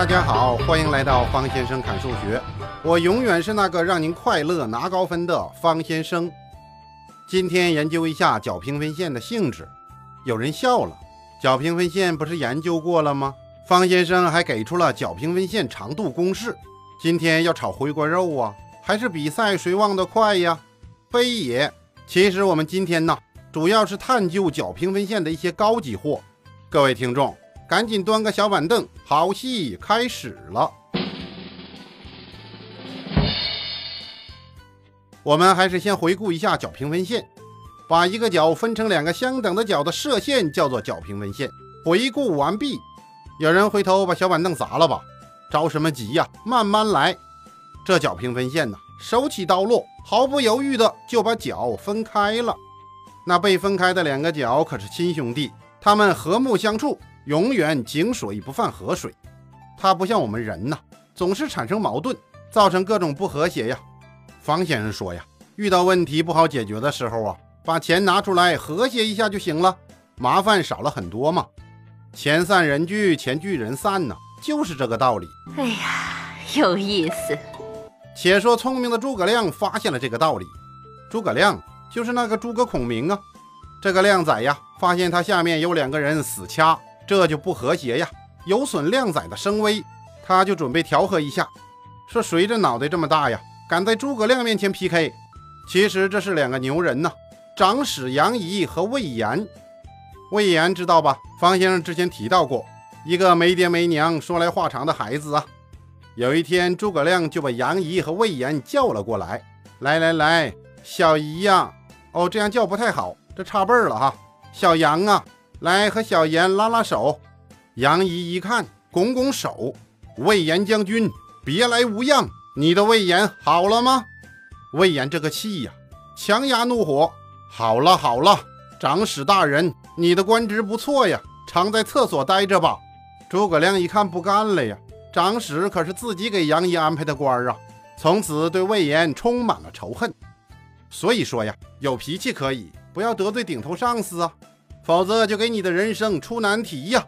大家好，欢迎来到方先生侃数学。我永远是那个让您快乐拿高分的方先生。今天研究一下角平分线的性质。有人笑了，角平分线不是研究过了吗？方先生还给出了角平分线长度公式。今天要炒回锅肉啊，还是比赛谁忘得快呀？非也。其实我们今天呢，主要是探究角平分线的一些高级货。各位听众。赶紧端个小板凳，好戏开始了。我们还是先回顾一下角平分线，把一个角分成两个相等的角的射线叫做角平分线。回顾完毕，有人回头把小板凳砸了吧？着什么急呀？慢慢来。这角平分线呢，手起刀落，毫不犹豫的就把角分开了。那被分开的两个角可是亲兄弟，他们和睦相处。永远井水不犯河水，它不像我们人呐，总是产生矛盾，造成各种不和谐呀。方先生说呀，遇到问题不好解决的时候啊，把钱拿出来和谐一下就行了，麻烦少了很多嘛。钱散人聚，钱聚人散呢，就是这个道理。哎呀，有意思。且说聪明的诸葛亮发现了这个道理。诸葛亮就是那个诸葛孔明啊。这个靓仔呀，发现他下面有两个人死掐。这就不和谐呀，有损靓仔的声威，他就准备调和一下，说谁这脑袋这么大呀，敢在诸葛亮面前 PK？其实这是两个牛人呐，长史杨仪和魏延。魏延知道吧？方先生之前提到过，一个没爹没娘、说来话长的孩子啊。有一天，诸葛亮就把杨仪和魏延叫了过来，来来来，小姨呀，哦，这样叫不太好，这差辈儿了哈，小杨啊。来和小严拉拉手，杨仪一看，拱拱手。魏延将军，别来无恙。你的魏延好了吗？魏延这个气呀，强压怒火。好了好了，长史大人，你的官职不错呀，常在厕所待着吧。诸葛亮一看不干了呀，长史可是自己给杨仪安排的官啊，从此对魏延充满了仇恨。所以说呀，有脾气可以，不要得罪顶头上司啊。否则就给你的人生出难题呀！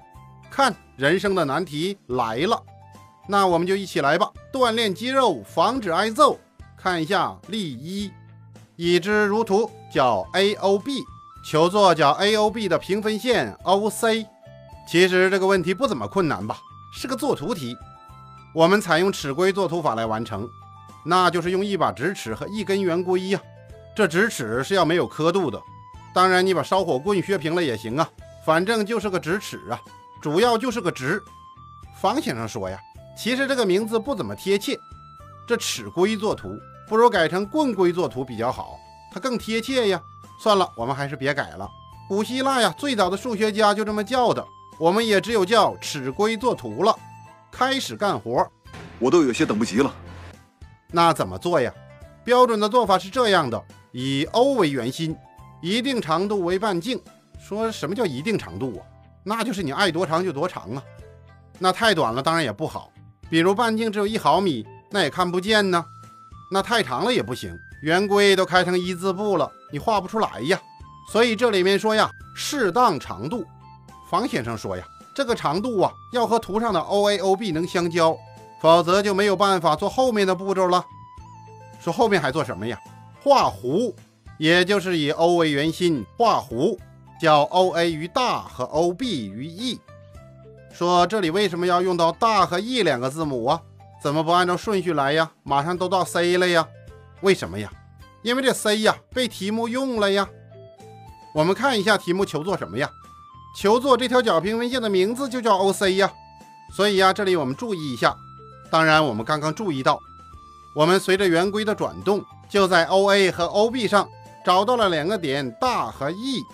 看人生的难题来了，那我们就一起来吧，锻炼肌肉，防止挨揍。看一下例一，已知如图，角 AOB，求作角 AOB 的平分线 OC。其实这个问题不怎么困难吧，是个作图题。我们采用尺规作图法来完成，那就是用一把直尺和一根圆规呀。这直尺是要没有刻度的。当然，你把烧火棍削平了也行啊，反正就是个直尺啊，主要就是个直。方先生说呀，其实这个名字不怎么贴切，这尺规作图不如改成棍规作图比较好，它更贴切呀。算了，我们还是别改了。古希腊呀，最早的数学家就这么叫的，我们也只有叫尺规作图了。开始干活，我都有些等不及了。那怎么做呀？标准的做法是这样的：以 O 为圆心。一定长度为半径，说什么叫一定长度啊？那就是你爱多长就多长啊。那太短了当然也不好，比如半径只有一毫米，那也看不见呢。那太长了也不行，圆规都开成一字步了，你画不出来呀。所以这里面说呀，适当长度。方先生说呀，这个长度啊要和图上的 O A O B 能相交，否则就没有办法做后面的步骤了。说后面还做什么呀？画弧。也就是以 O 为圆心画弧，叫 OA 于大和 OB 于 E。说这里为什么要用到大和 E 两个字母啊？怎么不按照顺序来呀？马上都到 C 了呀？为什么呀？因为这 C 呀被题目用了呀。我们看一下题目求做什么呀？求做这条角平分线的名字就叫 OC 呀。所以呀，这里我们注意一下。当然，我们刚刚注意到，我们随着圆规的转动，就在 OA 和 OB 上。找到了两个点大和 E，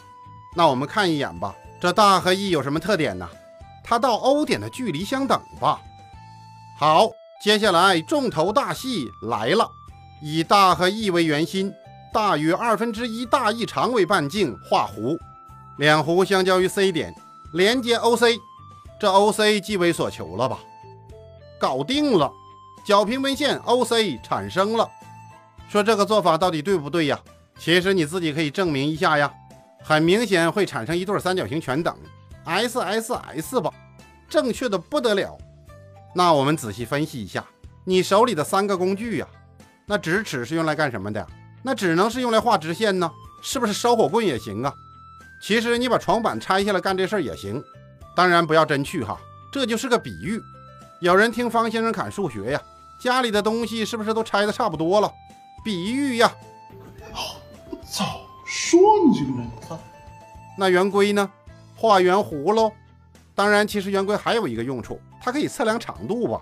那我们看一眼吧。这大和 E 有什么特点呢？它到 O 点的距离相等吧。好，接下来重头大戏来了。以大和 E 为圆心，大于二分之一大 E 长为半径，画弧，两弧相交于 C 点，连接 OC。这 OC 即为所求了吧？搞定了，角平分线 OC 产生了。说这个做法到底对不对呀？其实你自己可以证明一下呀，很明显会产生一对三角形全等，S S S 吧，正确的不得了。那我们仔细分析一下，你手里的三个工具呀，那直尺是用来干什么的？那只能是用来画直线呢，是不是烧火棍也行啊？其实你把床板拆下来干这事儿也行，当然不要真去哈，这就是个比喻。有人听方先生侃数学呀，家里的东西是不是都拆的差不多了？比喻呀。我早说你这个人，他那圆规呢？画圆弧喽。当然，其实圆规还有一个用处，它可以测量长度吧。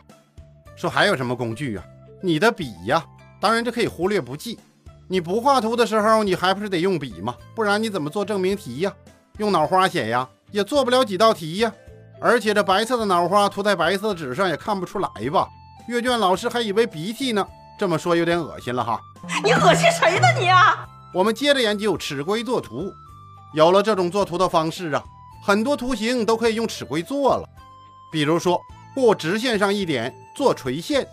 说还有什么工具呀？你的笔呀。当然这可以忽略不计。你不画图的时候，你还不是得用笔吗？不然你怎么做证明题呀？用脑花写呀，也做不了几道题呀。而且这白色的脑花涂在白色的纸上也看不出来吧？阅卷老师还以为鼻涕呢。这么说有点恶心了哈。你恶心谁呢你啊？我们接着研究尺规作图。有了这种作图的方式啊，很多图形都可以用尺规做了。比如说，过直线上一点做垂线，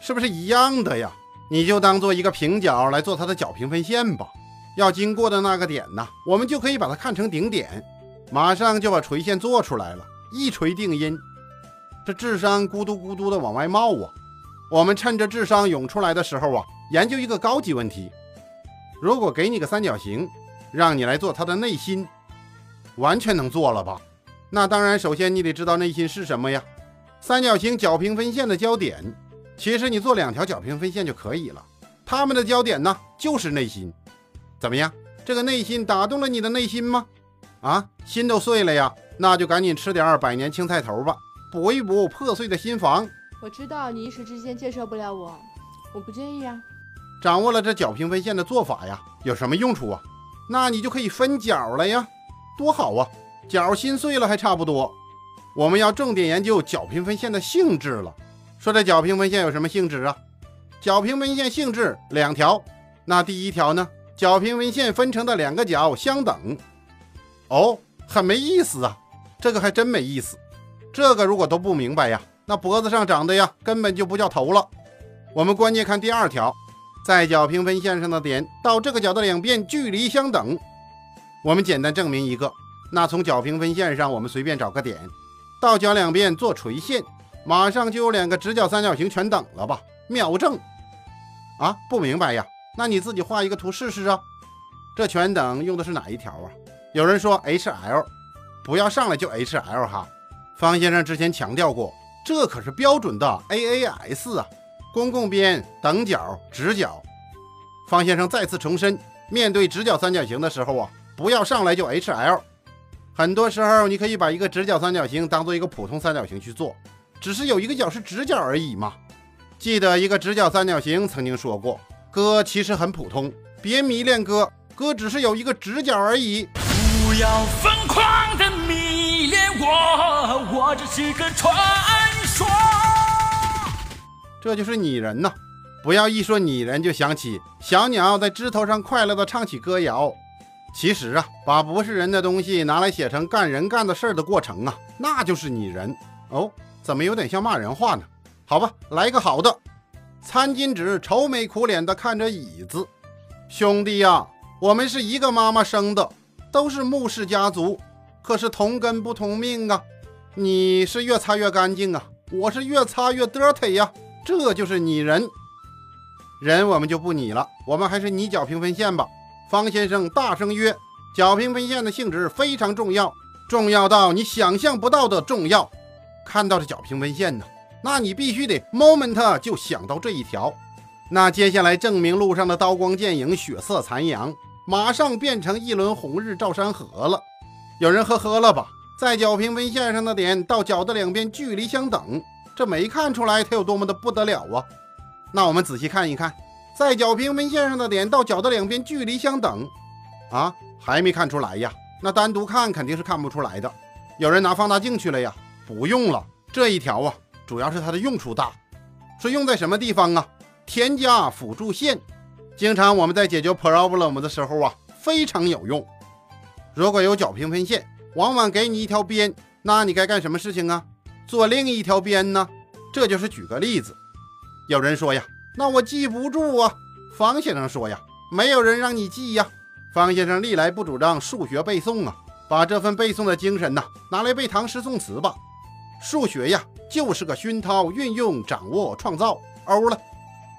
是不是一样的呀？你就当做一个平角来做它的角平分线吧。要经过的那个点呢，我们就可以把它看成顶点，马上就把垂线做出来了，一锤定音。这智商咕嘟咕嘟的往外冒啊！我们趁着智商涌出来的时候啊，研究一个高级问题：如果给你个三角形，让你来做它的内心，完全能做了吧？那当然，首先你得知道内心是什么呀？三角形角平分线的交点。其实你做两条角平分线就可以了，它们的交点呢就是内心，怎么样？这个内心打动了你的内心吗？啊，心都碎了呀，那就赶紧吃点百年青菜头吧，补一补破碎的心房。我知道你一时之间接受不了我，我不介意啊。掌握了这角平分线的做法呀，有什么用处啊？那你就可以分角了呀，多好啊！角心碎了还差不多。我们要重点研究角平分线的性质了。说这角平分线有什么性质啊？角平分线性质两条。那第一条呢？角平分线分成的两个角相等。哦，很没意思啊，这个还真没意思。这个如果都不明白呀，那脖子上长的呀根本就不叫头了。我们关键看第二条，在角平分线上的点到这个角的两边距离相等。我们简单证明一个，那从角平分线上我们随便找个点，到角两边做垂线。马上就有两个直角三角形全等了吧？秒证啊！不明白呀？那你自己画一个图试试啊！这全等用的是哪一条啊？有人说 H L，不要上来就 H L 哈。方先生之前强调过，这可是标准的 A A S 啊，公共边、等角、直角。方先生再次重申，面对直角三角形的时候啊，不要上来就 H L。很多时候你可以把一个直角三角形当做一个普通三角形去做。只是有一个角是直角而已嘛。记得一个直角三角形曾经说过：“哥其实很普通，别迷恋哥，哥只是有一个直角而已。”不要疯狂的迷恋我，我只是个传说。这就是拟人呐！不要一说拟人就想起小鸟在枝头上快乐的唱起歌谣。其实啊，把不是人的东西拿来写成干人干的事儿的过程啊，那就是拟人哦。怎么有点像骂人话呢？好吧，来个好的。餐巾纸愁眉苦脸地看着椅子，兄弟呀，我们是一个妈妈生的，都是穆氏家族，可是同根不同命啊。你是越擦越干净啊，我是越擦越 dirty 呀，这就是拟人。人我们就不拟了，我们还是拟角平分线吧。方先生大声曰：“角平分线的性质非常重要，重要到你想象不到的重要。”看到这角平分线呢，那你必须得 moment 就想到这一条。那接下来证明路上的刀光剑影、血色残阳，马上变成一轮红日照山河了。有人呵呵了吧？在角平分线上的点到角的两边距离相等，这没看出来它有多么的不得了啊？那我们仔细看一看，在角平分线上的点到角的两边距离相等，啊，还没看出来呀？那单独看肯定是看不出来的。有人拿放大镜去了呀？不用了，这一条啊，主要是它的用处大。说用在什么地方啊？添加辅助线，经常我们在解决 problem 的时候啊，非常有用。如果有角平分线，往往给你一条边，那你该干什么事情啊？做另一条边呢？这就是举个例子。有人说呀，那我记不住啊。方先生说呀，没有人让你记呀。方先生历来不主张数学背诵啊，把这份背诵的精神呐，拿来背唐诗宋词吧。数学呀，就是个熏陶、运用、掌握、创造。欧了。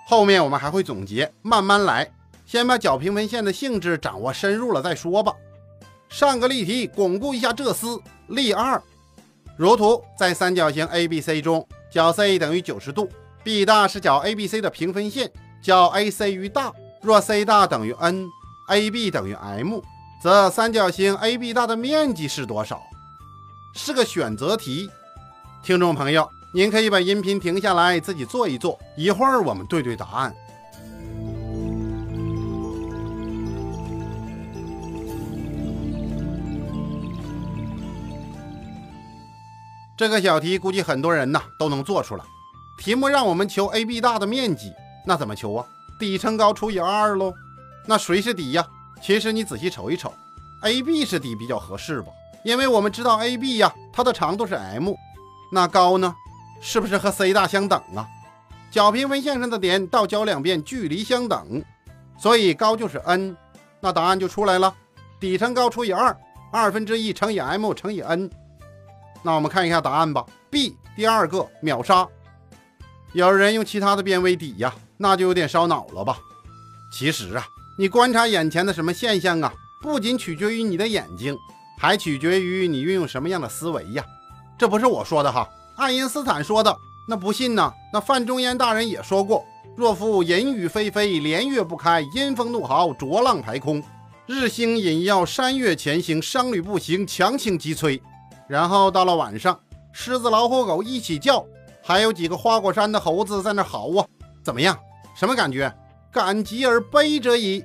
后面我们还会总结，慢慢来，先把角平分线的性质掌握深入了再说吧。上个例题巩固一下这思。例二，如图，在三角形 ABC 中，角 C 等于九十度，B 大是角 ABC 的平分线，角 AC 于大，若 C 大等于 n，AB 等于 m，则三角形 AB 大的面积是多少？是个选择题。听众朋友，您可以把音频停下来，自己做一做，一会儿我们对对答案。这个小题估计很多人呐都能做出来。题目让我们求 AB 大的面积，那怎么求啊？底乘高除以二喽。那谁是底呀？其实你仔细瞅一瞅，AB 是底比较合适吧？因为我们知道 AB 呀，它的长度是 m，那高呢，是不是和 C 大相等啊？角平分线上的点到角两边距离相等，所以高就是 n，那答案就出来了。底乘高除以二，二分之一乘以 m 乘以 n。那我们看一下答案吧。B 第二个秒杀。有人用其他的边为底呀，那就有点烧脑了吧？其实啊，你观察眼前的什么现象啊，不仅取决于你的眼睛，还取决于你运用什么样的思维呀。这不是我说的哈，爱因斯坦说的。那不信呢？那范仲淹大人也说过：若夫淫雨霏霏，连月不开，阴风怒号，浊浪排空，日星隐曜，山岳前行，商旅不行，强倾急摧。然后到了晚上，狮子、老虎、狗一起叫，还有几个花果山的猴子在那嚎啊！怎么样？什么感觉？感极而悲者矣。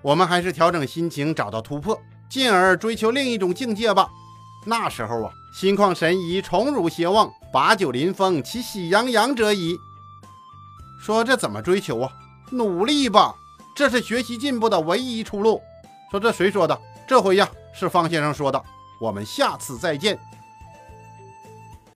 我们还是调整心情，找到突破，进而追求另一种境界吧。那时候啊，心旷神怡，宠辱偕忘，把酒临风，其喜洋洋者矣。说这怎么追求啊？努力吧，这是学习进步的唯一出路。说这谁说的？这回呀，是方先生说的。我们下次再见。